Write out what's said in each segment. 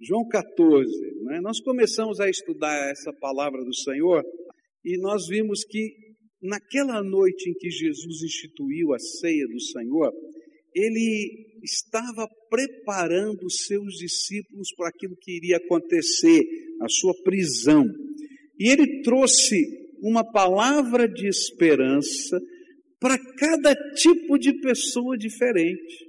João 14, né? nós começamos a estudar essa palavra do Senhor e nós vimos que naquela noite em que Jesus instituiu a ceia do Senhor, ele estava preparando os seus discípulos para aquilo que iria acontecer, a sua prisão. E ele trouxe uma palavra de esperança para cada tipo de pessoa diferente.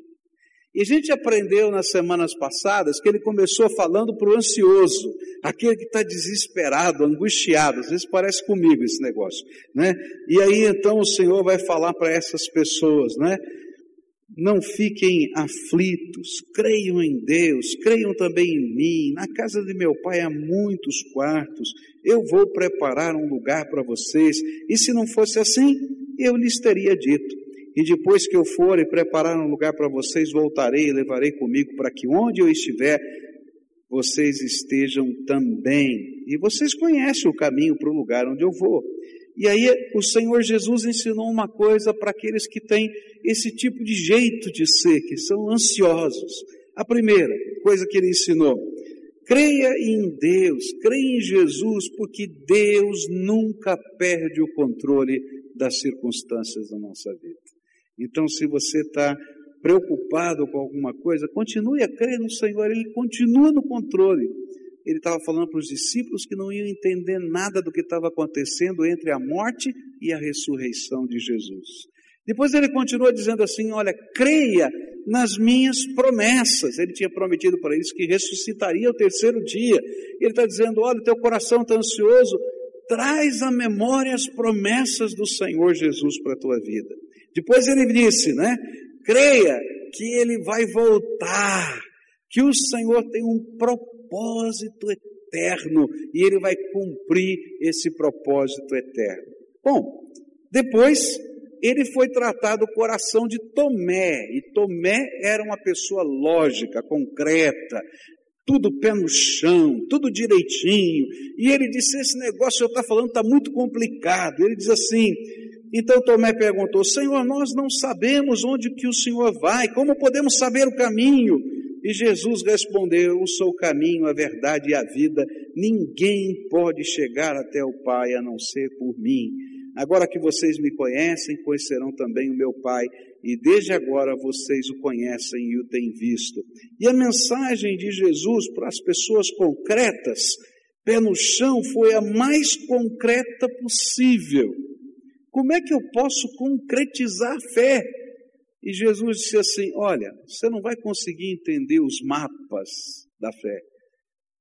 E a gente aprendeu nas semanas passadas que ele começou falando para o ansioso, aquele que está desesperado, angustiado. Às vezes parece comigo esse negócio, né? E aí então o Senhor vai falar para essas pessoas, né? Não fiquem aflitos, creiam em Deus, creiam também em mim. Na casa de meu pai há muitos quartos, eu vou preparar um lugar para vocês. E se não fosse assim, eu lhes teria dito. E depois que eu for e preparar um lugar para vocês, voltarei e levarei comigo para que onde eu estiver, vocês estejam também. E vocês conhecem o caminho para o lugar onde eu vou. E aí o Senhor Jesus ensinou uma coisa para aqueles que têm esse tipo de jeito de ser, que são ansiosos. A primeira coisa que ele ensinou, creia em Deus, creia em Jesus, porque Deus nunca perde o controle das circunstâncias da nossa vida. Então, se você está preocupado com alguma coisa, continue a crer no Senhor, Ele continua no controle ele estava falando para os discípulos que não iam entender nada do que estava acontecendo entre a morte e a ressurreição de Jesus. Depois ele continua dizendo assim: Olha, creia nas minhas promessas. Ele tinha prometido para eles que ressuscitaria o terceiro dia. Ele está dizendo: Olha, teu coração está ansioso, traz à memória as promessas do Senhor Jesus para a tua vida. Depois ele disse, né? Creia que ele vai voltar, que o Senhor tem um propósito eterno e ele vai cumprir esse propósito eterno. Bom, depois ele foi tratado o coração de Tomé, e Tomé era uma pessoa lógica, concreta, tudo pé no chão, tudo direitinho. E ele disse: Esse negócio que eu está falando está muito complicado. Ele diz assim. Então Tomé perguntou: Senhor, nós não sabemos onde que o Senhor vai, como podemos saber o caminho? E Jesus respondeu: Eu sou o caminho, a verdade e a vida. Ninguém pode chegar até o Pai a não ser por mim. Agora que vocês me conhecem, conhecerão também o meu Pai, e desde agora vocês o conhecem e o têm visto. E a mensagem de Jesus para as pessoas concretas, pé no chão, foi a mais concreta possível. Como é que eu posso concretizar a fé? E Jesus disse assim: Olha, você não vai conseguir entender os mapas da fé,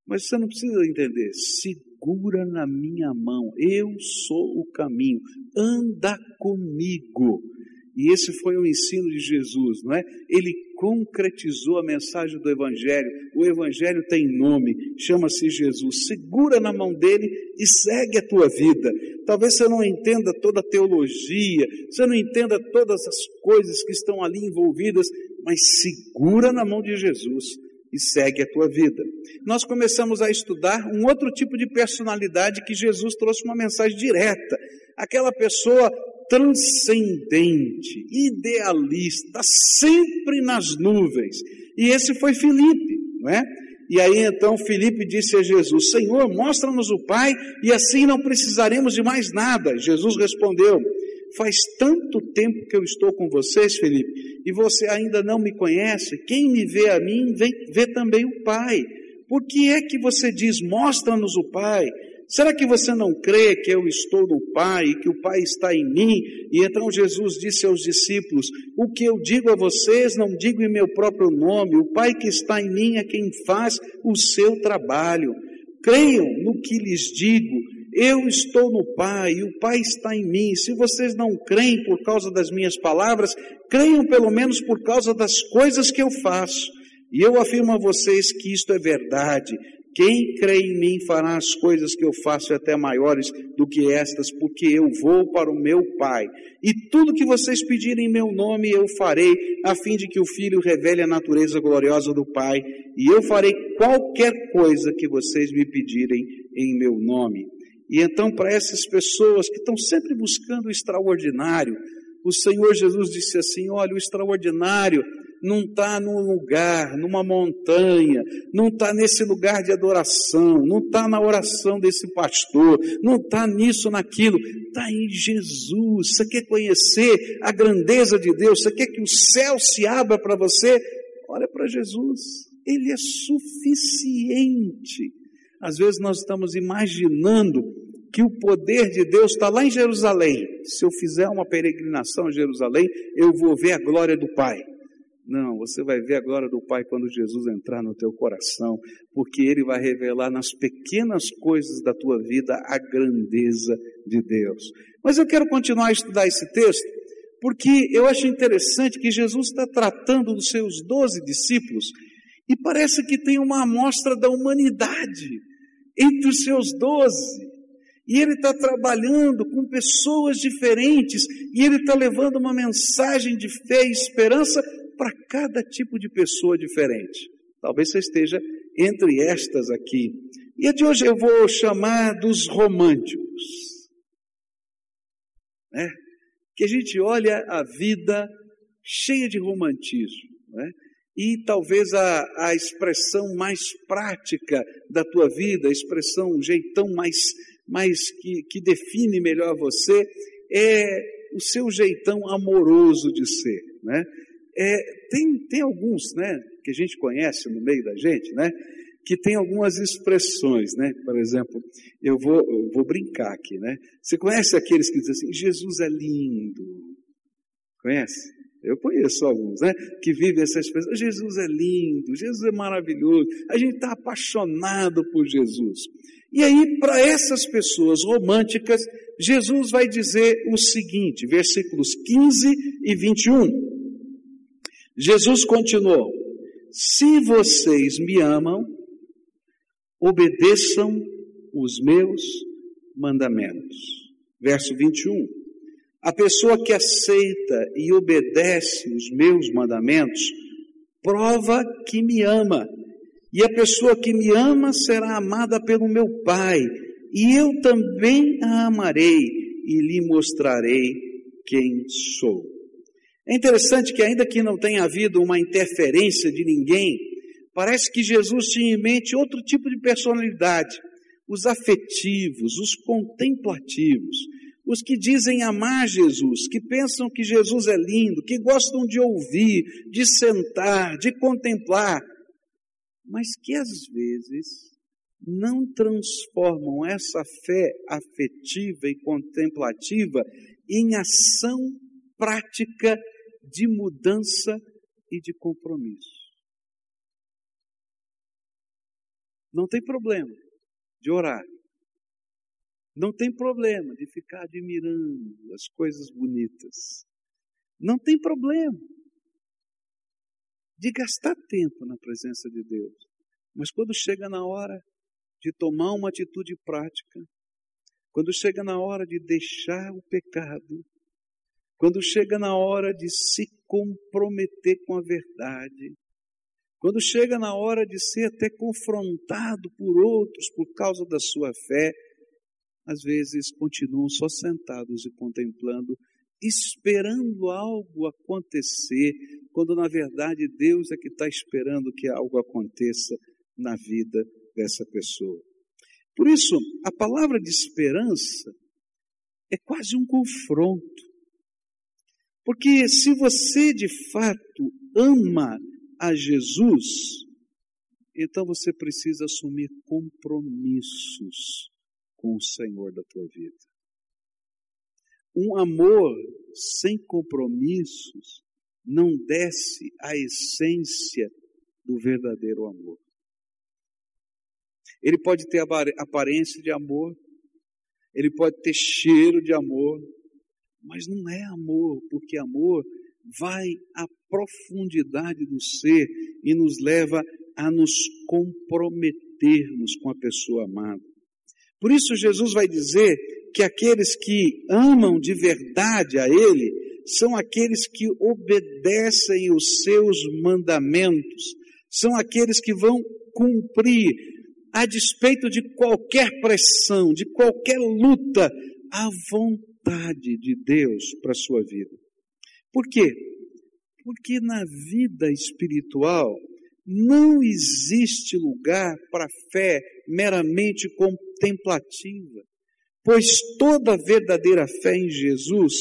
mas você não precisa entender. Segura na minha mão, eu sou o caminho, anda comigo. E esse foi o ensino de Jesus, não é? Ele concretizou a mensagem do Evangelho. O Evangelho tem nome, chama-se Jesus. Segura na mão dele e segue a tua vida. Talvez você não entenda toda a teologia, você não entenda todas as coisas que estão ali envolvidas, mas segura na mão de Jesus e segue a tua vida. Nós começamos a estudar um outro tipo de personalidade que Jesus trouxe uma mensagem direta. Aquela pessoa transcendente, idealista, sempre nas nuvens. E esse foi Filipe, não é? E aí então Filipe disse a Jesus: Senhor, mostra-nos o Pai e assim não precisaremos de mais nada. Jesus respondeu: Faz tanto tempo que eu estou com vocês, Felipe, e você ainda não me conhece. Quem me vê a mim, vê também o Pai. Por que é que você diz, mostra-nos o Pai? Será que você não crê que eu estou no Pai que o Pai está em mim? E então Jesus disse aos discípulos: O que eu digo a vocês, não digo em meu próprio nome, o Pai que está em mim é quem faz o seu trabalho. Creiam no que lhes digo. Eu estou no Pai e o Pai está em mim. Se vocês não creem por causa das minhas palavras, creiam pelo menos por causa das coisas que eu faço. E eu afirmo a vocês que isto é verdade. Quem crê em mim fará as coisas que eu faço até maiores do que estas, porque eu vou para o meu Pai. E tudo que vocês pedirem em meu nome eu farei, a fim de que o Filho revele a natureza gloriosa do Pai. E eu farei qualquer coisa que vocês me pedirem em meu nome. E então, para essas pessoas que estão sempre buscando o extraordinário, o Senhor Jesus disse assim: olha, o extraordinário não está num lugar, numa montanha, não está nesse lugar de adoração, não está na oração desse pastor, não está nisso, naquilo, está em Jesus. Você quer conhecer a grandeza de Deus? Você quer que o céu se abra para você? Olha para Jesus, Ele é suficiente. Às vezes nós estamos imaginando que o poder de Deus está lá em Jerusalém. Se eu fizer uma peregrinação a Jerusalém, eu vou ver a glória do Pai. Não, você vai ver a glória do Pai quando Jesus entrar no teu coração, porque Ele vai revelar nas pequenas coisas da tua vida a grandeza de Deus. Mas eu quero continuar a estudar esse texto, porque eu acho interessante que Jesus está tratando dos seus doze discípulos e parece que tem uma amostra da humanidade entre os seus doze. E ele está trabalhando com pessoas diferentes, e ele está levando uma mensagem de fé e esperança para cada tipo de pessoa diferente. Talvez você esteja entre estas aqui. E a de hoje eu vou chamar dos românticos. Né? Que a gente olha a vida cheia de romantismo. Né? E talvez a, a expressão mais prática da tua vida, a expressão, o jeitão mais, mais que, que define melhor você, é o seu jeitão amoroso de ser. Né? É, tem, tem alguns, né, que a gente conhece no meio da gente, né, que tem algumas expressões, né? Por exemplo, eu vou, eu vou brincar aqui, né? Você conhece aqueles que dizem assim, Jesus é lindo? Conhece? Eu conheço alguns, né? Que vivem essa expressão. Jesus é lindo, Jesus é maravilhoso. A gente está apaixonado por Jesus. E aí, para essas pessoas românticas, Jesus vai dizer o seguinte, versículos 15 e 21. Jesus continuou: Se vocês me amam, obedeçam os meus mandamentos. Verso 21. A pessoa que aceita e obedece os meus mandamentos prova que me ama. E a pessoa que me ama será amada pelo meu Pai, e eu também a amarei e lhe mostrarei quem sou. É interessante que, ainda que não tenha havido uma interferência de ninguém, parece que Jesus tinha em mente outro tipo de personalidade, os afetivos, os contemplativos, os que dizem amar Jesus, que pensam que Jesus é lindo, que gostam de ouvir, de sentar, de contemplar, mas que às vezes não transformam essa fé afetiva e contemplativa em ação prática de mudança e de compromisso. Não tem problema de orar. Não tem problema de ficar admirando as coisas bonitas. Não tem problema de gastar tempo na presença de Deus. Mas quando chega na hora de tomar uma atitude prática, quando chega na hora de deixar o pecado, quando chega na hora de se comprometer com a verdade, quando chega na hora de ser até confrontado por outros por causa da sua fé, às vezes continuam só sentados e contemplando, esperando algo acontecer, quando na verdade Deus é que está esperando que algo aconteça na vida dessa pessoa. Por isso, a palavra de esperança é quase um confronto. Porque se você de fato ama a Jesus, então você precisa assumir compromissos com o Senhor da tua vida. Um amor sem compromissos não desce à essência do verdadeiro amor. Ele pode ter aparência de amor, ele pode ter cheiro de amor, mas não é amor, porque amor vai à profundidade do ser e nos leva a nos comprometermos com a pessoa amada. Por isso, Jesus vai dizer que aqueles que amam de verdade a Ele são aqueles que obedecem os seus mandamentos, são aqueles que vão cumprir, a despeito de qualquer pressão, de qualquer luta, a vontade vontade de Deus para a sua vida. Por quê? Porque na vida espiritual não existe lugar para fé meramente contemplativa, pois toda verdadeira fé em Jesus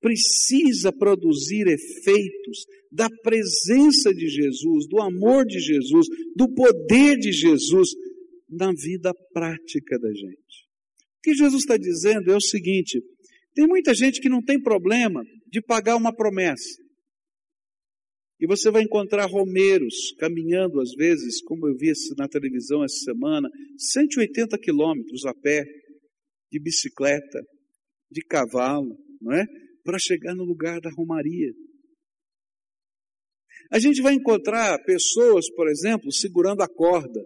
precisa produzir efeitos da presença de Jesus, do amor de Jesus, do poder de Jesus na vida prática da gente. O que Jesus está dizendo é o seguinte: tem muita gente que não tem problema de pagar uma promessa. E você vai encontrar romeiros caminhando, às vezes, como eu vi na televisão essa semana, 180 quilômetros a pé, de bicicleta, de cavalo, não é? Para chegar no lugar da romaria. A gente vai encontrar pessoas, por exemplo, segurando a corda,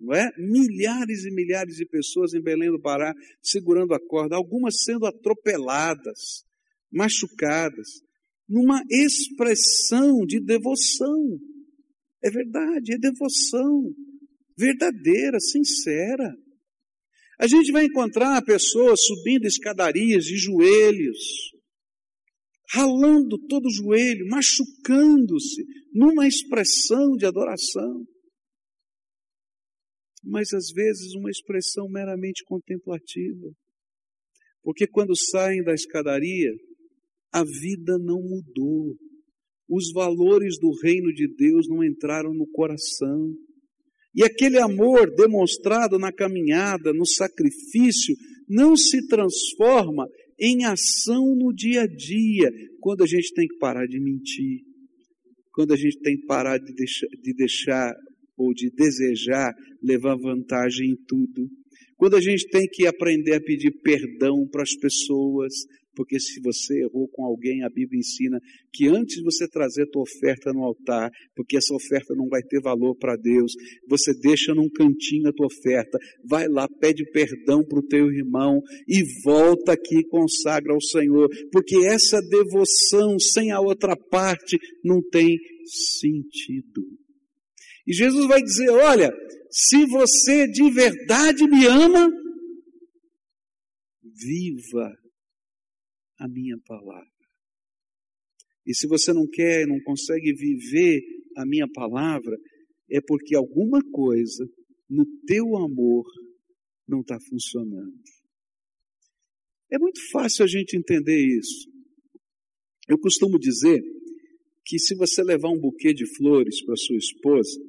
não é? Milhares e milhares de pessoas em Belém do Pará segurando a corda, algumas sendo atropeladas, machucadas, numa expressão de devoção. É verdade, é devoção verdadeira, sincera. A gente vai encontrar pessoas subindo escadarias de joelhos, ralando todo o joelho, machucando-se, numa expressão de adoração. Mas às vezes uma expressão meramente contemplativa. Porque quando saem da escadaria, a vida não mudou. Os valores do reino de Deus não entraram no coração. E aquele amor demonstrado na caminhada, no sacrifício, não se transforma em ação no dia a dia, quando a gente tem que parar de mentir, quando a gente tem que parar de deixar, de deixar ou de desejar levar vantagem em tudo, quando a gente tem que aprender a pedir perdão para as pessoas, porque se você errou com alguém, a Bíblia ensina que antes de você trazer a tua oferta no altar, porque essa oferta não vai ter valor para Deus, você deixa num cantinho a tua oferta, vai lá, pede perdão para o teu irmão e volta aqui e consagra ao Senhor, porque essa devoção sem a outra parte não tem sentido. E Jesus vai dizer: olha, se você de verdade me ama, viva a minha palavra. E se você não quer, não consegue viver a minha palavra, é porque alguma coisa no teu amor não está funcionando. É muito fácil a gente entender isso. Eu costumo dizer que se você levar um buquê de flores para sua esposa,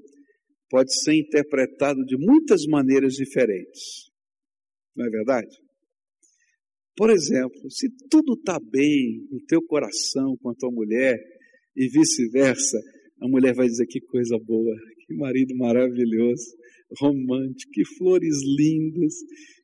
pode ser interpretado de muitas maneiras diferentes. Não é verdade? Por exemplo, se tudo está bem no teu coração com a tua mulher e vice-versa, a mulher vai dizer que coisa boa, que marido maravilhoso, romântico, que flores lindas.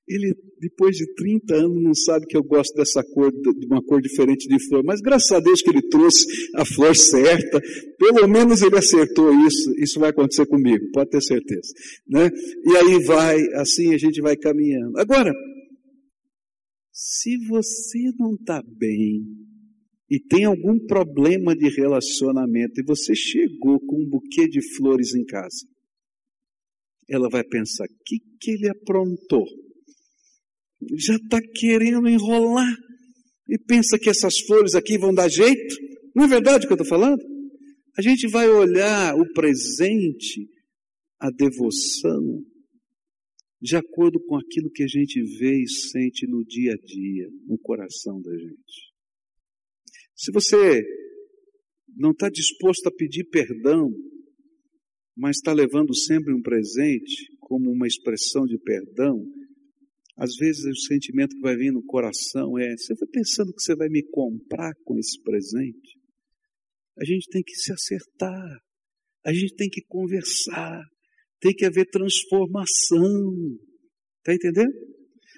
Ele, depois de 30 anos, não sabe que eu gosto dessa cor, de uma cor diferente de flor, mas graças a Deus que ele trouxe a flor certa, pelo menos ele acertou isso, isso vai acontecer comigo, pode ter certeza. Né? E aí vai, assim a gente vai caminhando. Agora, se você não está bem e tem algum problema de relacionamento e você chegou com um buquê de flores em casa, ela vai pensar: o que, que ele aprontou? Já está querendo enrolar e pensa que essas flores aqui vão dar jeito? Não é verdade o que eu estou falando? A gente vai olhar o presente, a devoção, de acordo com aquilo que a gente vê e sente no dia a dia, no coração da gente. Se você não está disposto a pedir perdão, mas está levando sempre um presente como uma expressão de perdão, às vezes o sentimento que vai vir no coração é: você vai pensando que você vai me comprar com esse presente? A gente tem que se acertar, a gente tem que conversar, tem que haver transformação. Está entendendo?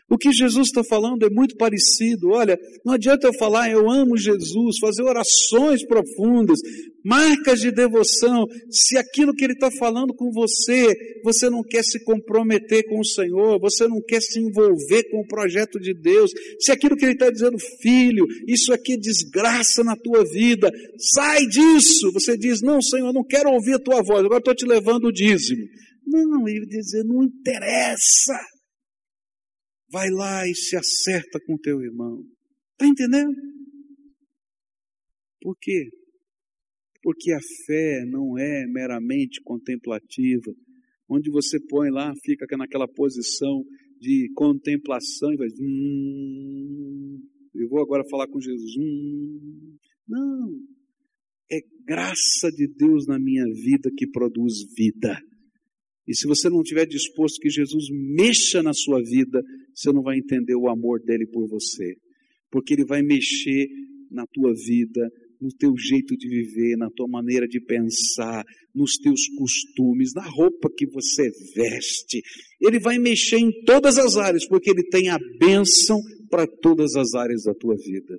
O que Jesus está falando é muito parecido. Olha, não adianta eu falar eu amo Jesus, fazer orações profundas, marcas de devoção, se aquilo que Ele está falando com você, você não quer se comprometer com o Senhor, você não quer se envolver com o projeto de Deus, se aquilo que Ele está dizendo, filho, isso aqui é desgraça na tua vida, sai disso. Você diz, não, Senhor, eu não quero ouvir a tua voz, agora estou te levando o dízimo. Não, ele dizer, não interessa. Vai lá e se acerta com teu irmão. Está entendendo? Por quê? Porque a fé não é meramente contemplativa, onde você põe lá, fica naquela posição de contemplação e vai. Hum, eu vou agora falar com Jesus. Hum, não. É graça de Deus na minha vida que produz vida. E se você não estiver disposto que Jesus mexa na sua vida, você não vai entender o amor dele por você. Porque ele vai mexer na tua vida, no teu jeito de viver, na tua maneira de pensar, nos teus costumes, na roupa que você veste. Ele vai mexer em todas as áreas, porque ele tem a bênção para todas as áreas da tua vida.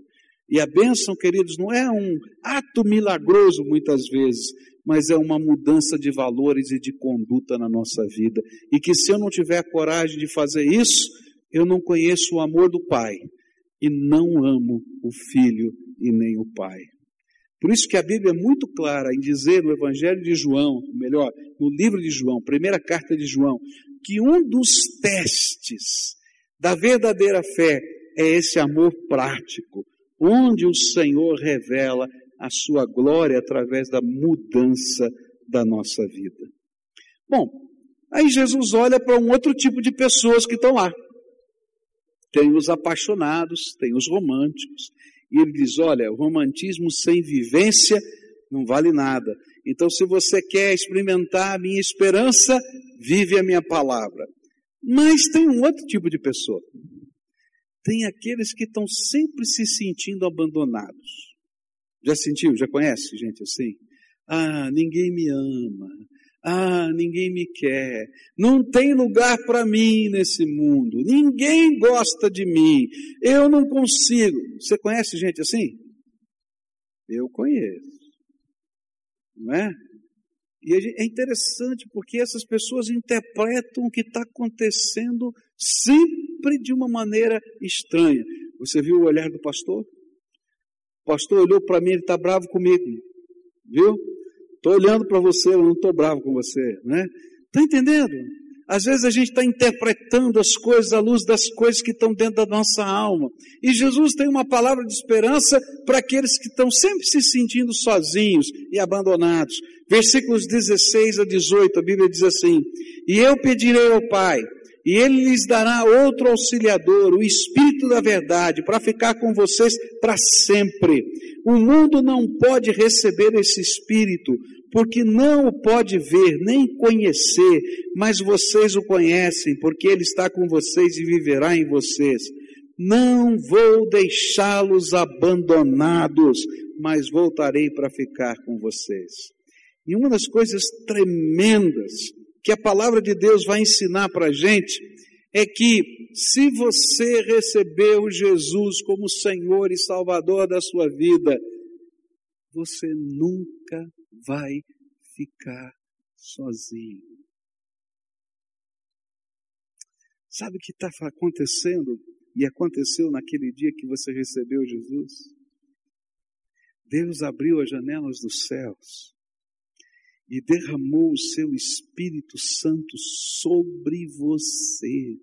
E a bênção, queridos, não é um ato milagroso muitas vezes, mas é uma mudança de valores e de conduta na nossa vida. E que se eu não tiver a coragem de fazer isso, eu não conheço o amor do Pai e não amo o Filho e nem o Pai. Por isso que a Bíblia é muito clara em dizer no Evangelho de João, melhor, no livro de João, primeira carta de João, que um dos testes da verdadeira fé é esse amor prático, onde o Senhor revela a sua glória através da mudança da nossa vida. Bom, aí Jesus olha para um outro tipo de pessoas que estão lá. Tem os apaixonados, tem os românticos, e ele diz: olha, o romantismo sem vivência não vale nada. Então, se você quer experimentar a minha esperança, vive a minha palavra. Mas tem um outro tipo de pessoa. Tem aqueles que estão sempre se sentindo abandonados. Já sentiu? Já conhece gente assim? Ah, ninguém me ama. Ah, ninguém me quer. Não tem lugar para mim nesse mundo. Ninguém gosta de mim. Eu não consigo. Você conhece gente assim? Eu conheço. Não é? E é interessante porque essas pessoas interpretam o que está acontecendo sempre de uma maneira estranha. Você viu o olhar do pastor? O pastor olhou para mim, ele está bravo comigo. Viu? Estou olhando para você, eu não estou bravo com você, né? Está entendendo? Às vezes a gente está interpretando as coisas à luz das coisas que estão dentro da nossa alma. E Jesus tem uma palavra de esperança para aqueles que estão sempre se sentindo sozinhos e abandonados. Versículos 16 a 18, a Bíblia diz assim: E eu pedirei ao Pai, e Ele lhes dará outro auxiliador, o Espírito da Verdade, para ficar com vocês para sempre. O mundo não pode receber esse Espírito, porque não o pode ver, nem conhecer, mas vocês o conhecem, porque ele está com vocês e viverá em vocês. Não vou deixá-los abandonados, mas voltarei para ficar com vocês. E uma das coisas tremendas que a palavra de Deus vai ensinar para a gente é que se você recebeu Jesus como Senhor e Salvador da sua vida, você nunca vai ficar sozinho. Sabe o que está acontecendo e aconteceu naquele dia que você recebeu Jesus? Deus abriu as janelas dos céus e derramou o seu Espírito Santo sobre você.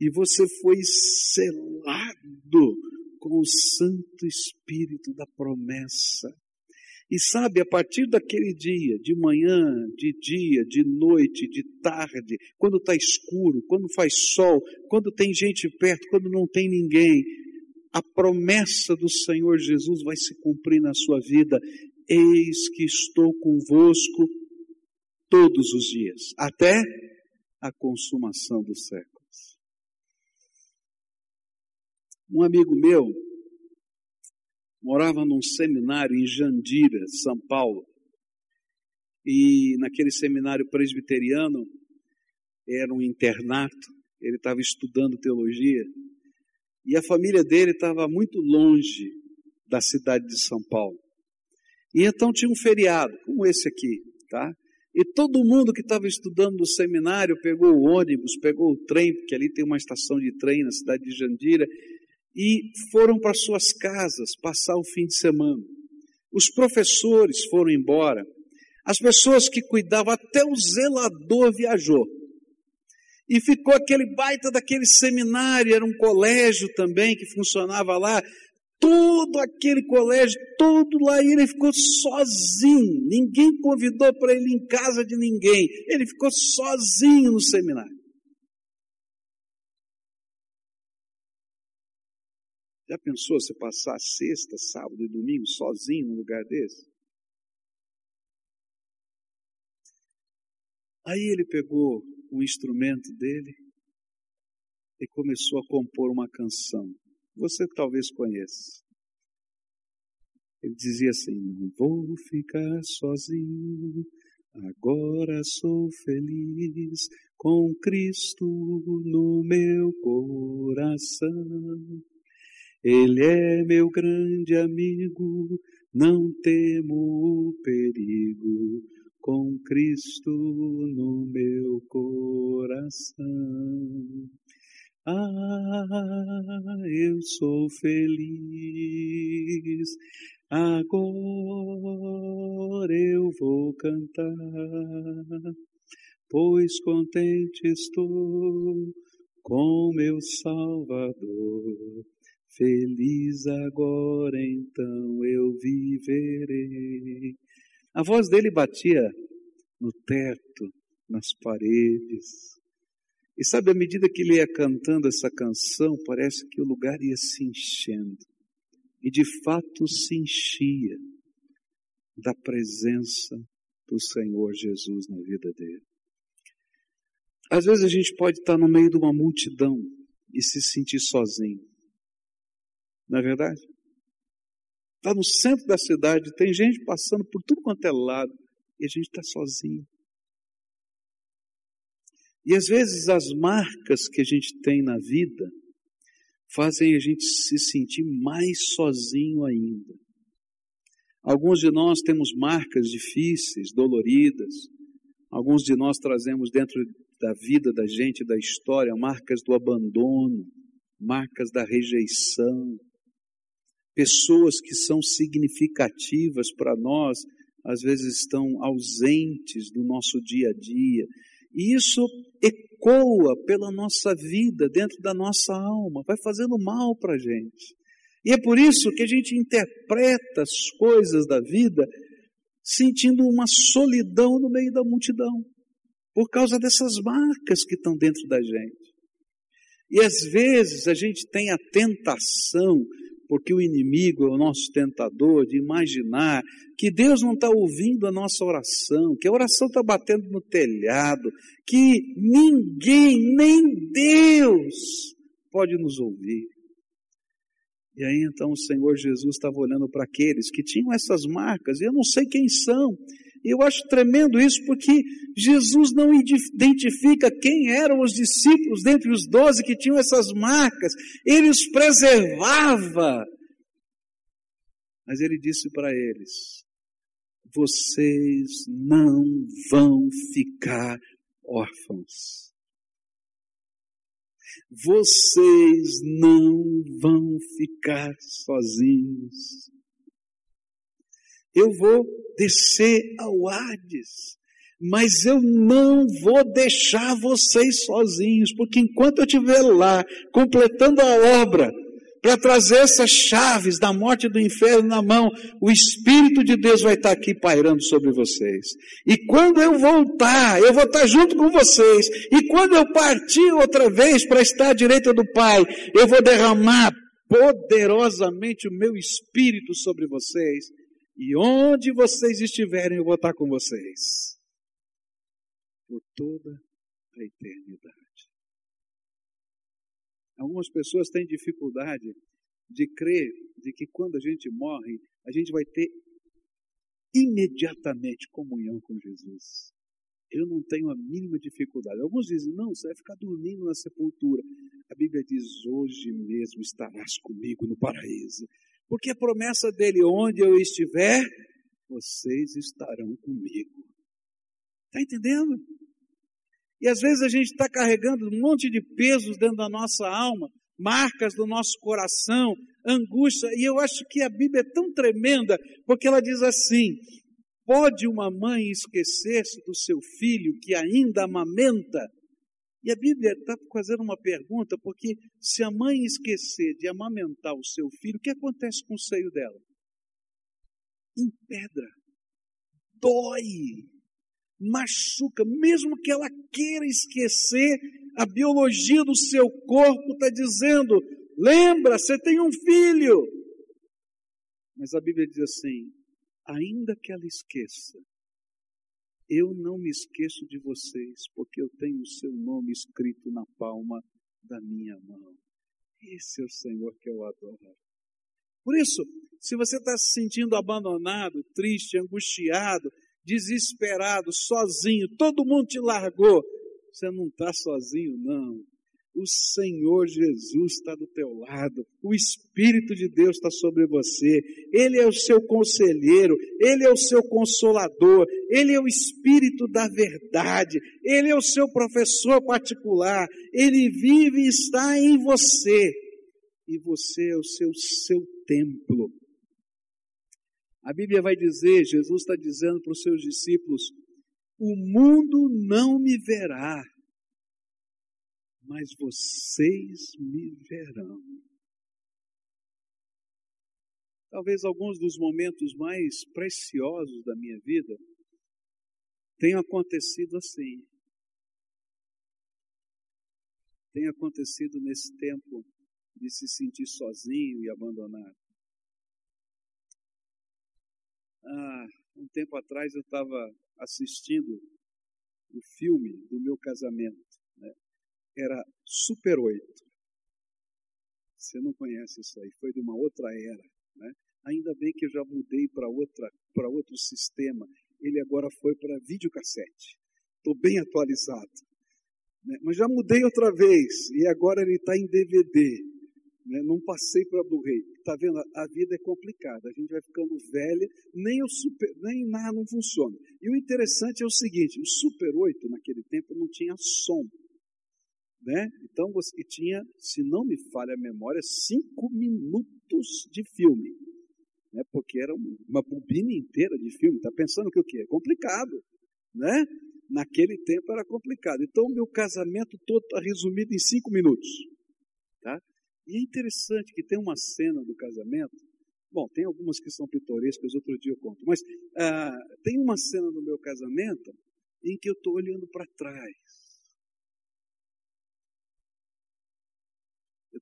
E você foi selado com o Santo Espírito da promessa. E sabe, a partir daquele dia, de manhã, de dia, de noite, de tarde, quando está escuro, quando faz sol, quando tem gente perto, quando não tem ninguém, a promessa do Senhor Jesus vai se cumprir na sua vida. Eis que estou convosco todos os dias, até a consumação dos séculos. Um amigo meu, morava num seminário em Jandira, São Paulo. E naquele seminário presbiteriano, era um internato, ele estava estudando teologia, e a família dele estava muito longe da cidade de São Paulo. E então tinha um feriado, como esse aqui, tá? E todo mundo que estava estudando no seminário pegou o ônibus, pegou o trem, porque ali tem uma estação de trem na cidade de Jandira, e foram para suas casas passar o fim de semana. Os professores foram embora, as pessoas que cuidavam, até o zelador viajou. E ficou aquele baita daquele seminário, era um colégio também que funcionava lá. todo aquele colégio, todo lá, e ele ficou sozinho. Ninguém convidou para ele em casa de ninguém. Ele ficou sozinho no seminário. Já pensou você passar sexta, sábado e domingo sozinho num lugar desse? Aí ele pegou o instrumento dele e começou a compor uma canção. Você talvez conheça. Ele dizia assim: Não vou ficar sozinho, agora sou feliz com Cristo no meu coração. Ele é meu grande amigo, não temo o perigo com Cristo no meu coração. Ah, eu sou feliz, agora eu vou cantar, pois contente estou com meu Salvador. Feliz agora então eu viverei. A voz dele batia no teto, nas paredes. E sabe, à medida que ele ia cantando essa canção, parece que o lugar ia se enchendo. E de fato se enchia da presença do Senhor Jesus na vida dele. Às vezes a gente pode estar no meio de uma multidão e se sentir sozinho. Não é verdade? Está no centro da cidade, tem gente passando por tudo quanto é lado, e a gente está sozinho. E às vezes as marcas que a gente tem na vida fazem a gente se sentir mais sozinho ainda. Alguns de nós temos marcas difíceis, doloridas. Alguns de nós trazemos dentro da vida da gente, da história, marcas do abandono, marcas da rejeição, Pessoas que são significativas para nós, às vezes estão ausentes do nosso dia a dia. E isso ecoa pela nossa vida, dentro da nossa alma, vai fazendo mal para a gente. E é por isso que a gente interpreta as coisas da vida sentindo uma solidão no meio da multidão, por causa dessas marcas que estão dentro da gente. E às vezes a gente tem a tentação porque o inimigo é o nosso tentador de imaginar que Deus não está ouvindo a nossa oração, que a oração está batendo no telhado, que ninguém, nem Deus, pode nos ouvir. E aí então o Senhor Jesus estava olhando para aqueles que tinham essas marcas, e eu não sei quem são, eu acho tremendo isso porque Jesus não identifica quem eram os discípulos dentre os doze que tinham essas marcas. Ele os preservava. Mas ele disse para eles: vocês não vão ficar órfãos. Vocês não vão ficar sozinhos eu vou descer ao Hades, mas eu não vou deixar vocês sozinhos, porque enquanto eu estiver lá, completando a obra, para trazer essas chaves da morte e do inferno na mão, o Espírito de Deus vai estar aqui pairando sobre vocês. E quando eu voltar, eu vou estar junto com vocês. E quando eu partir outra vez para estar à direita do Pai, eu vou derramar poderosamente o meu Espírito sobre vocês e onde vocês estiverem, eu vou estar com vocês. Por toda a eternidade. Algumas pessoas têm dificuldade de crer de que quando a gente morre, a gente vai ter imediatamente comunhão com Jesus. Eu não tenho a mínima dificuldade. Alguns dizem, não, você vai ficar dormindo na sepultura. A Bíblia diz, hoje mesmo estarás comigo no paraíso. Porque a promessa dele, onde eu estiver, vocês estarão comigo. Está entendendo? E às vezes a gente está carregando um monte de pesos dentro da nossa alma, marcas do nosso coração, angústia, e eu acho que a Bíblia é tão tremenda, porque ela diz assim: pode uma mãe esquecer-se do seu filho que ainda amamenta, E a Bíblia está fazendo uma pergunta, porque se a mãe esquecer de amamentar o seu filho, o que acontece com o seio dela? Em pedra. Dói. Machuca. Mesmo que ela queira esquecer, a biologia do seu corpo está dizendo: lembra, você tem um filho. Mas a Bíblia diz assim: ainda que ela esqueça, eu não me esqueço de vocês, porque eu tenho o seu nome escrito na palma da minha mão. Esse é o Senhor que eu adoro. Por isso, se você está se sentindo abandonado, triste, angustiado, desesperado, sozinho, todo mundo te largou, você não está sozinho, não. O Senhor Jesus está do teu lado, o Espírito de Deus está sobre você, Ele é o seu conselheiro, Ele é o seu consolador, Ele é o Espírito da verdade, Ele é o seu professor particular, Ele vive e está em você, e você é o seu, seu templo. A Bíblia vai dizer, Jesus está dizendo para os seus discípulos: o mundo não me verá, mas vocês me verão. Talvez alguns dos momentos mais preciosos da minha vida tenham acontecido assim. Tem acontecido nesse tempo de se sentir sozinho e abandonado. Ah, um tempo atrás eu estava assistindo o filme do meu casamento era Super 8. Você não conhece isso aí, foi de uma outra era. Né? Ainda bem que eu já mudei para outro sistema. Ele agora foi para videocassete. Estou bem atualizado. Né? Mas já mudei outra vez e agora ele está em DVD. Né? Não passei para Blu-ray. Está vendo? A vida é complicada. A gente vai ficando velha, nem o super, nem nada não funciona. E o interessante é o seguinte: o Super 8 naquele tempo não tinha som. Né? Então você tinha, se não me falha a memória, cinco minutos de filme. Né? Porque era uma bobina inteira de filme. Está pensando que o quê? É complicado. Né? Naquele tempo era complicado. Então o meu casamento todo está resumido em cinco minutos. Tá? E é interessante que tem uma cena do casamento. Bom, tem algumas que são pitorescas, outro dia eu conto. Mas ah, tem uma cena do meu casamento em que eu estou olhando para trás.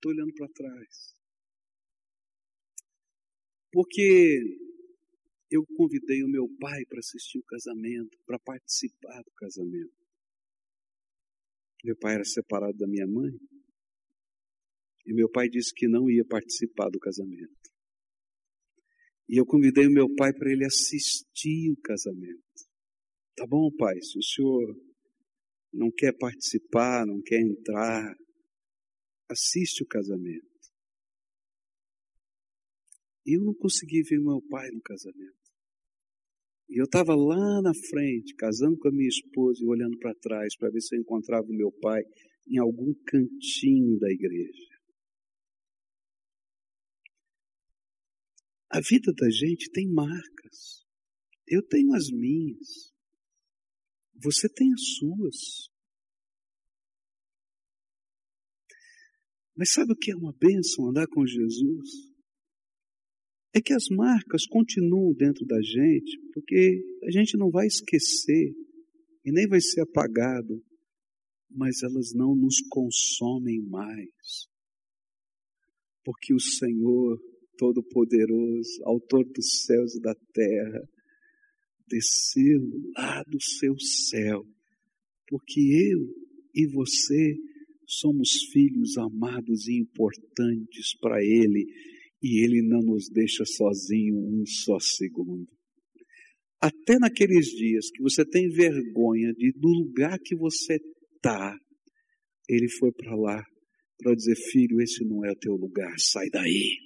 Estou olhando para trás. Porque eu convidei o meu pai para assistir o casamento, para participar do casamento. Meu pai era separado da minha mãe. E meu pai disse que não ia participar do casamento. E eu convidei o meu pai para ele assistir o casamento. Tá bom, pai, se o senhor não quer participar, não quer entrar, assiste o casamento. E eu não consegui ver meu pai no casamento. E eu estava lá na frente, casando com a minha esposa e olhando para trás para ver se eu encontrava o meu pai em algum cantinho da igreja. A vida da gente tem marcas. Eu tenho as minhas. Você tem as suas. Mas sabe o que é uma bênção andar com Jesus? É que as marcas continuam dentro da gente, porque a gente não vai esquecer e nem vai ser apagado, mas elas não nos consomem mais. Porque o Senhor Todo-Poderoso, Autor dos céus e da terra, desceu lá do seu céu, porque eu e você somos filhos amados e importantes para Ele e Ele não nos deixa sozinho um só segundo. Até naqueles dias que você tem vergonha de do lugar que você está, Ele foi para lá para dizer: Filho, esse não é o teu lugar, sai daí.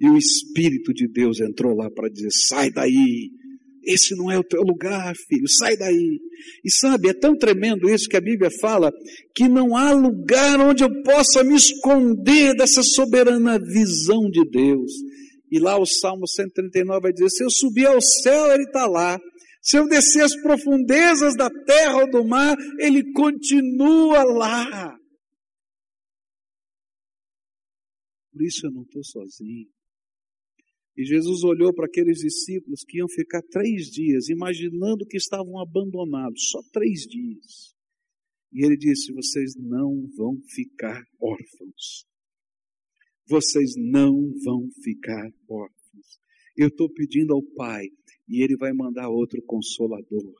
E o Espírito de Deus entrou lá para dizer: Sai daí, esse não é o teu lugar, filho, sai daí. E sabe, é tão tremendo isso que a Bíblia fala que não há lugar onde eu possa me esconder dessa soberana visão de Deus. E lá o Salmo 139 vai dizer: se eu subir ao céu, ele está lá. Se eu descer as profundezas da terra ou do mar, Ele continua lá. Por isso eu não estou sozinho. E Jesus olhou para aqueles discípulos que iam ficar três dias, imaginando que estavam abandonados, só três dias. E ele disse: Vocês não vão ficar órfãos. Vocês não vão ficar órfãos. Eu estou pedindo ao Pai, e Ele vai mandar outro consolador.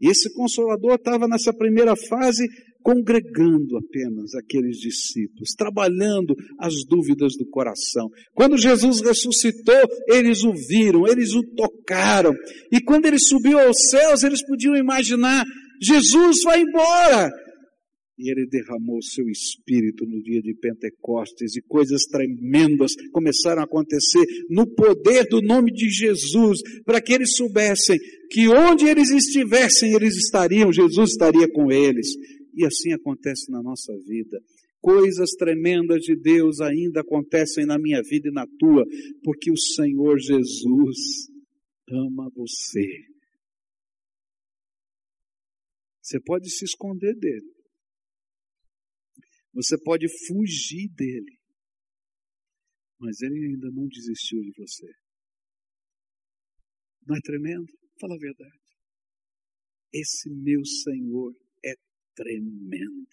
E esse consolador estava nessa primeira fase congregando apenas aqueles discípulos, trabalhando as dúvidas do coração. Quando Jesus ressuscitou, eles o viram, eles o tocaram. E quando ele subiu aos céus, eles podiam imaginar: Jesus vai embora. E ele derramou seu espírito no dia de Pentecostes e coisas tremendas começaram a acontecer no poder do nome de Jesus, para que eles soubessem que onde eles estivessem, eles estariam, Jesus estaria com eles. E assim acontece na nossa vida. Coisas tremendas de Deus ainda acontecem na minha vida e na tua, porque o Senhor Jesus ama você. Você pode se esconder dele. Você pode fugir dele. Mas ele ainda não desistiu de você. Não é tremendo? Fala a verdade. Esse meu Senhor tremendo.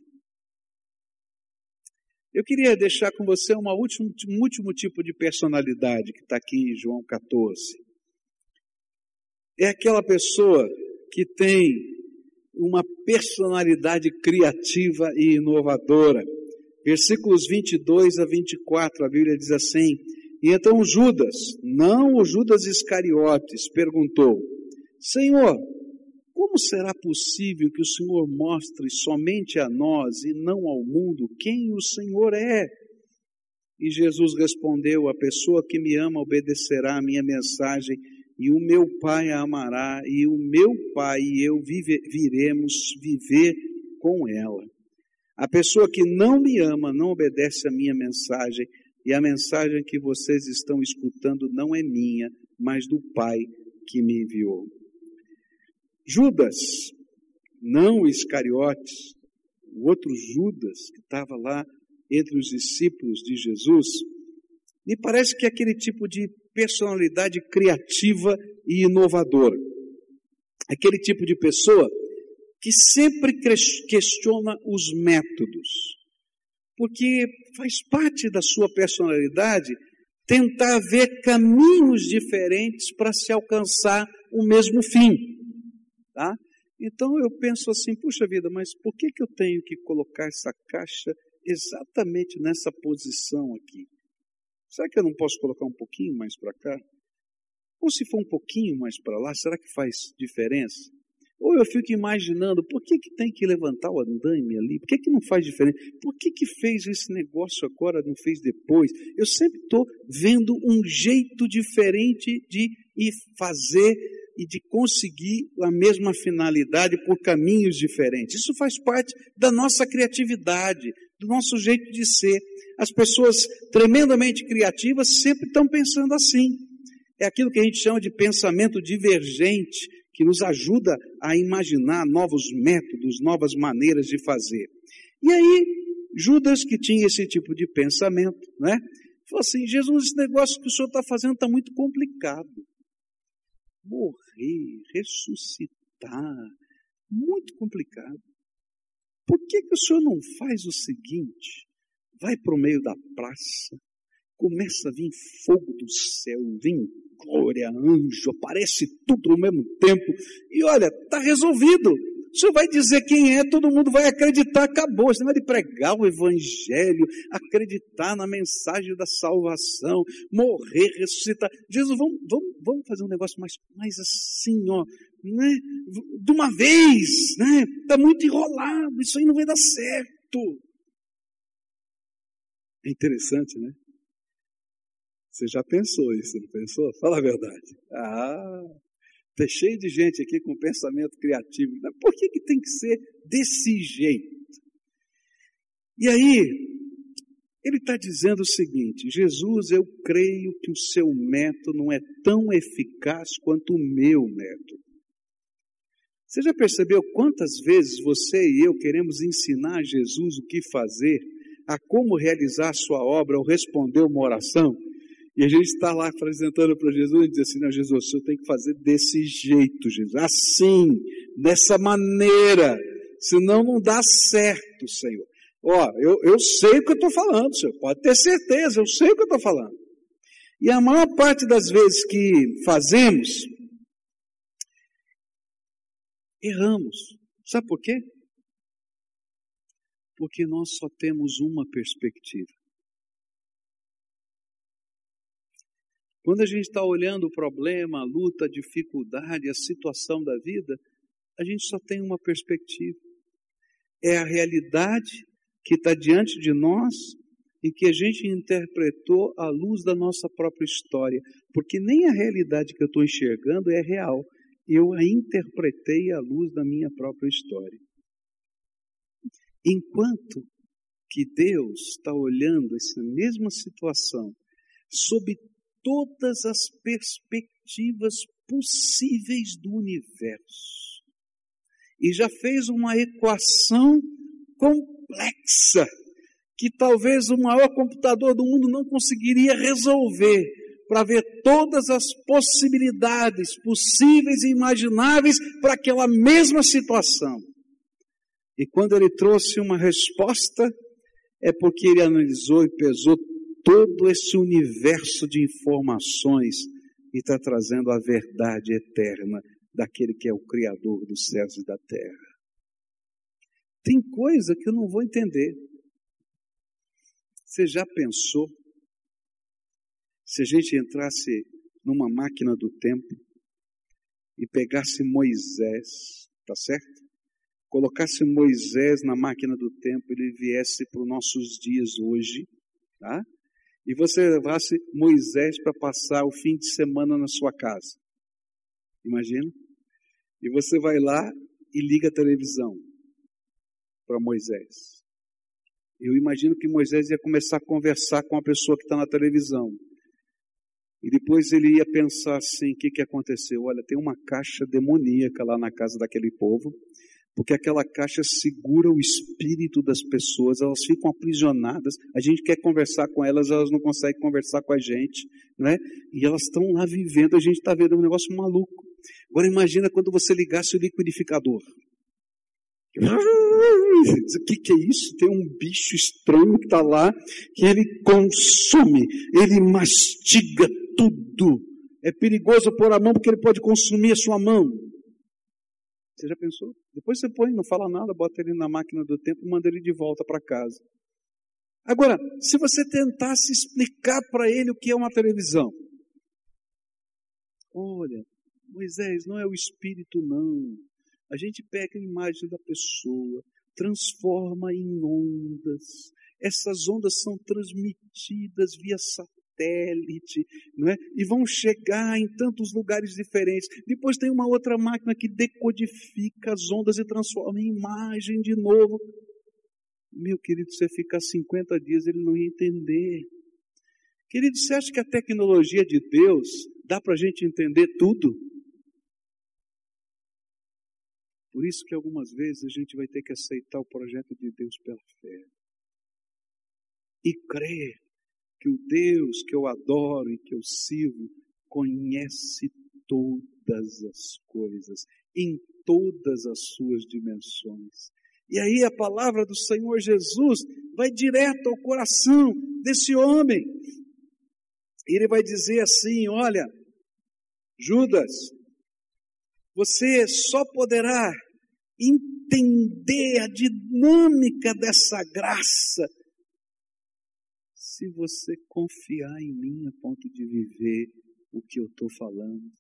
Eu queria deixar com você uma última, um último tipo de personalidade que está aqui em João 14. É aquela pessoa que tem uma personalidade criativa e inovadora. Versículos 22 a 24, a Bíblia diz assim: E então Judas, não o Judas Iscariotes, perguntou: Senhor, como será possível que o Senhor mostre somente a nós e não ao mundo quem o Senhor é? E Jesus respondeu: A pessoa que me ama obedecerá a minha mensagem, e o meu Pai a amará, e o meu Pai e eu vive, viremos viver com ela. A pessoa que não me ama não obedece a minha mensagem, e a mensagem que vocês estão escutando não é minha, mas do Pai que me enviou. Judas, não Iscariotes, o outro Judas que estava lá entre os discípulos de Jesus, me parece que é aquele tipo de personalidade criativa e inovadora. Aquele tipo de pessoa que sempre questiona os métodos, porque faz parte da sua personalidade tentar ver caminhos diferentes para se alcançar o mesmo fim. Tá? Então eu penso assim, puxa vida, mas por que, que eu tenho que colocar essa caixa exatamente nessa posição aqui? Será que eu não posso colocar um pouquinho mais para cá? Ou se for um pouquinho mais para lá, será que faz diferença? Ou eu fico imaginando, por que, que tem que levantar o andaime ali? Por que, que não faz diferença? Por que, que fez esse negócio agora, não fez depois? Eu sempre estou vendo um jeito diferente de ir fazer e de conseguir a mesma finalidade por caminhos diferentes. Isso faz parte da nossa criatividade, do nosso jeito de ser. As pessoas tremendamente criativas sempre estão pensando assim. É aquilo que a gente chama de pensamento divergente, que nos ajuda a imaginar novos métodos, novas maneiras de fazer. E aí, Judas, que tinha esse tipo de pensamento, né? Falou assim: Jesus, esse negócio que o senhor está fazendo está muito complicado morrer, ressuscitar, muito complicado. Por que, que o senhor não faz o seguinte? Vai para o meio da praça, começa a vir fogo do céu, vem glória, anjo, aparece tudo ao mesmo tempo, e olha, está resolvido. O senhor vai dizer quem é, todo mundo vai acreditar, acabou. Você vai de pregar o evangelho, acreditar na mensagem da salvação, morrer, ressuscitar. Jesus, vamos, vamos, vamos fazer um negócio mais, mais assim, ó, né? De uma vez, né? Está muito enrolado, isso aí não vai dar certo. É interessante, né? Você já pensou isso, não pensou? Fala a verdade. Ah, Está cheio de gente aqui com pensamento criativo. Mas por que, que tem que ser desse jeito? E aí, ele está dizendo o seguinte: Jesus, eu creio que o seu método não é tão eficaz quanto o meu método. Você já percebeu quantas vezes você e eu queremos ensinar Jesus o que fazer, a como realizar a sua obra ou responder uma oração? E a gente está lá apresentando para Jesus e diz assim: Não, Jesus, o senhor tem que fazer desse jeito, Jesus, assim, dessa maneira, senão não dá certo, Senhor. Ó, eu, eu sei o que eu estou falando, Senhor, pode ter certeza, eu sei o que eu estou falando. E a maior parte das vezes que fazemos, erramos. Sabe por quê? Porque nós só temos uma perspectiva. Quando a gente está olhando o problema, a luta, a dificuldade, a situação da vida, a gente só tem uma perspectiva. É a realidade que está diante de nós e que a gente interpretou à luz da nossa própria história. Porque nem a realidade que eu estou enxergando é real eu a interpretei à luz da minha própria história. Enquanto que Deus está olhando essa mesma situação sob todas as perspectivas possíveis do universo e já fez uma equação complexa que talvez o maior computador do mundo não conseguiria resolver para ver todas as possibilidades possíveis e imagináveis para aquela mesma situação. E quando ele trouxe uma resposta, é porque ele analisou e pesou todo esse universo de informações e está trazendo a verdade eterna daquele que é o Criador dos céus e da terra. Tem coisa que eu não vou entender. Você já pensou se a gente entrasse numa máquina do tempo e pegasse Moisés, tá certo? Colocasse Moisés na máquina do tempo, ele viesse para os nossos dias hoje, tá? E você levasse Moisés para passar o fim de semana na sua casa. Imagina? E você vai lá e liga a televisão para Moisés. Eu imagino que Moisés ia começar a conversar com a pessoa que está na televisão. E depois ele ia pensar assim: o que, que aconteceu? Olha, tem uma caixa demoníaca lá na casa daquele povo, porque aquela caixa segura o espírito das pessoas, elas ficam aprisionadas. A gente quer conversar com elas, elas não conseguem conversar com a gente, né? E elas estão lá vivendo, a gente está vendo um negócio maluco. Agora imagina quando você ligasse o liquidificador. O que, que é isso? Tem um bicho estranho que está lá, que ele consome, ele mastiga tudo. É perigoso pôr a mão porque ele pode consumir a sua mão. Você já pensou? Depois você põe, não fala nada, bota ele na máquina do tempo e manda ele de volta para casa. Agora, se você tentasse explicar para ele o que é uma televisão. Olha, Moisés, não é o espírito, não. A gente pega a imagem da pessoa, transforma em ondas. Essas ondas são transmitidas via satélite, não é? E vão chegar em tantos lugares diferentes. Depois tem uma outra máquina que decodifica as ondas e transforma em imagem de novo. Meu querido, você ficar 50 dias, ele não ia entender. Querido, você acha que a tecnologia de Deus dá para a gente entender tudo? Por isso que algumas vezes a gente vai ter que aceitar o projeto de Deus pela fé. E crer que o Deus que eu adoro e que eu sirvo conhece todas as coisas, em todas as suas dimensões. E aí a palavra do Senhor Jesus vai direto ao coração desse homem. Ele vai dizer assim: Olha, Judas, você só poderá entender a dinâmica dessa graça se você confiar em mim a ponto de viver o que eu estou falando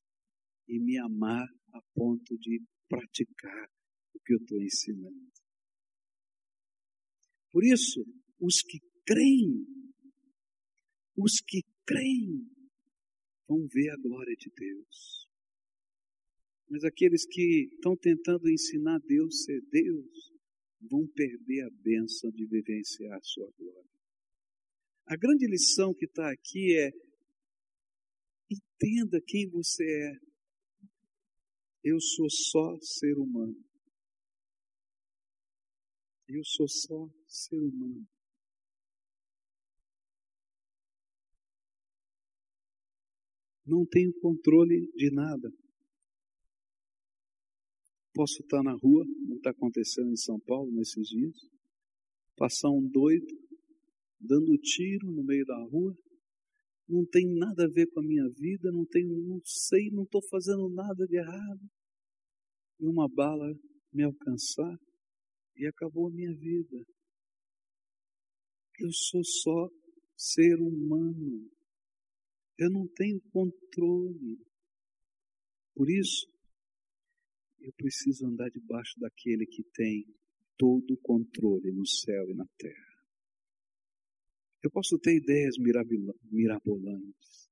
e me amar a ponto de praticar o que eu estou ensinando. Por isso, os que creem, os que creem, vão ver a glória de Deus. Mas aqueles que estão tentando ensinar Deus ser Deus, vão perder a bênção de vivenciar a sua glória. A grande lição que está aqui é: entenda quem você é. Eu sou só ser humano. Eu sou só ser humano. Não tenho controle de nada. Posso estar na rua, como está acontecendo em São Paulo nesses dias, passar um doido dando tiro no meio da rua, não tem nada a ver com a minha vida, não tenho, não sei, não estou fazendo nada de errado. E uma bala me alcançar e acabou a minha vida. Eu sou só ser humano. Eu não tenho controle. Por isso, eu preciso andar debaixo daquele que tem todo o controle no céu e na terra. Eu posso ter ideias mirabolantes,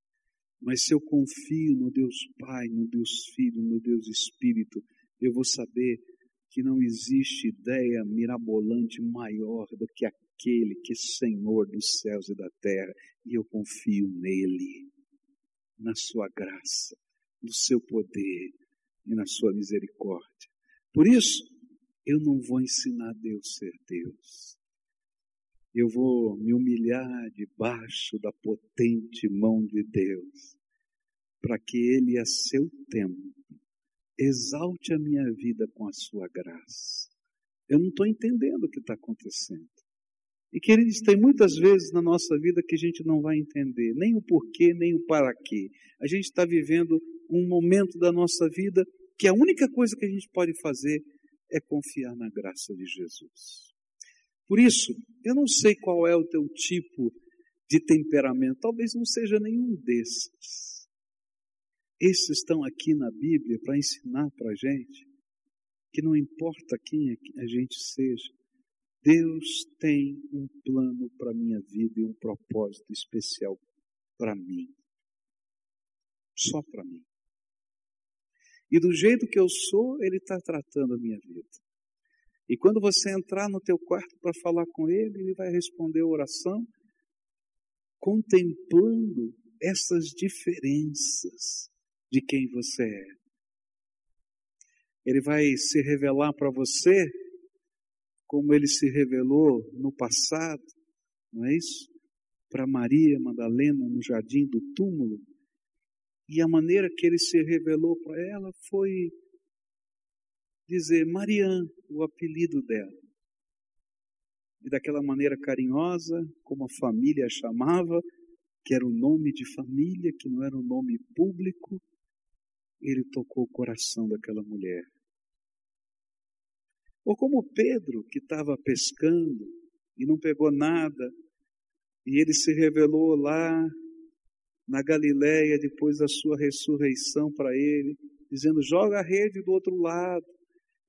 mas se eu confio no Deus Pai, no Deus Filho, no Deus Espírito, eu vou saber que não existe ideia mirabolante maior do que aquele que é Senhor dos céus e da terra, e eu confio nele, na sua graça, no seu poder e na sua misericórdia. Por isso, eu não vou ensinar Deus a ser Deus eu vou me humilhar debaixo da potente mão de Deus, para que Ele, a seu tempo, exalte a minha vida com a sua graça. Eu não estou entendendo o que está acontecendo. E queridos, tem muitas vezes na nossa vida que a gente não vai entender, nem o porquê, nem o para quê. A gente está vivendo um momento da nossa vida que a única coisa que a gente pode fazer é confiar na graça de Jesus. Por isso, eu não sei qual é o teu tipo de temperamento, talvez não seja nenhum desses. Esses estão aqui na Bíblia para ensinar para a gente que não importa quem a gente seja, Deus tem um plano para a minha vida e um propósito especial para mim. Só para mim. E do jeito que eu sou, Ele está tratando a minha vida. E quando você entrar no teu quarto para falar com ele, ele vai responder a oração contemplando essas diferenças de quem você é. Ele vai se revelar para você como ele se revelou no passado, não é isso? Para Maria Madalena no jardim do túmulo. E a maneira que ele se revelou para ela foi dizer Marianne, o apelido dela. E daquela maneira carinhosa, como a família a chamava, que era o nome de família, que não era um nome público, ele tocou o coração daquela mulher. Ou como Pedro, que estava pescando e não pegou nada, e ele se revelou lá na Galiléia depois da sua ressurreição para ele, dizendo: joga a rede do outro lado.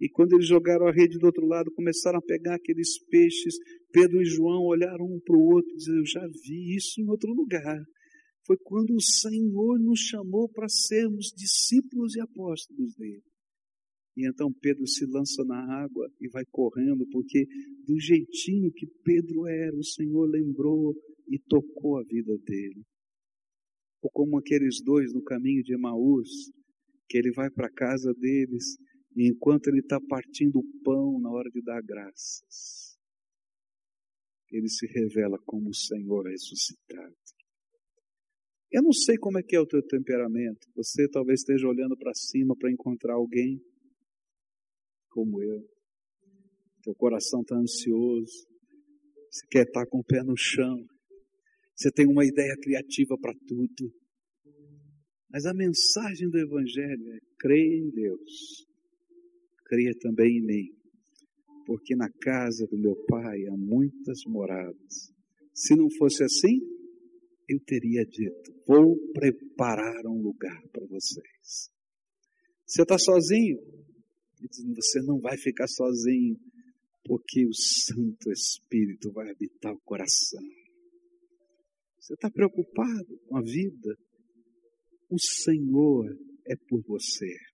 E quando eles jogaram a rede do outro lado, começaram a pegar aqueles peixes. Pedro e João olharam um para o outro e Eu já vi isso em outro lugar. Foi quando o Senhor nos chamou para sermos discípulos e apóstolos dele. E então Pedro se lança na água e vai correndo, porque do jeitinho que Pedro era, o Senhor lembrou e tocou a vida dele. Ou como aqueles dois no caminho de Emaús, que ele vai para a casa deles e enquanto ele está partindo o pão na hora de dar graças, ele se revela como o Senhor ressuscitado. Eu não sei como é que é o teu temperamento. Você talvez esteja olhando para cima para encontrar alguém como eu. Teu coração está ansioso. Você quer estar tá com o pé no chão. Você tem uma ideia criativa para tudo. Mas a mensagem do Evangelho é: creia em Deus creia também em mim, porque na casa do meu pai há muitas moradas. Se não fosse assim, eu teria dito: vou preparar um lugar para vocês. Você está sozinho? Você não vai ficar sozinho, porque o Santo Espírito vai habitar o coração. Você está preocupado com a vida? O Senhor é por você.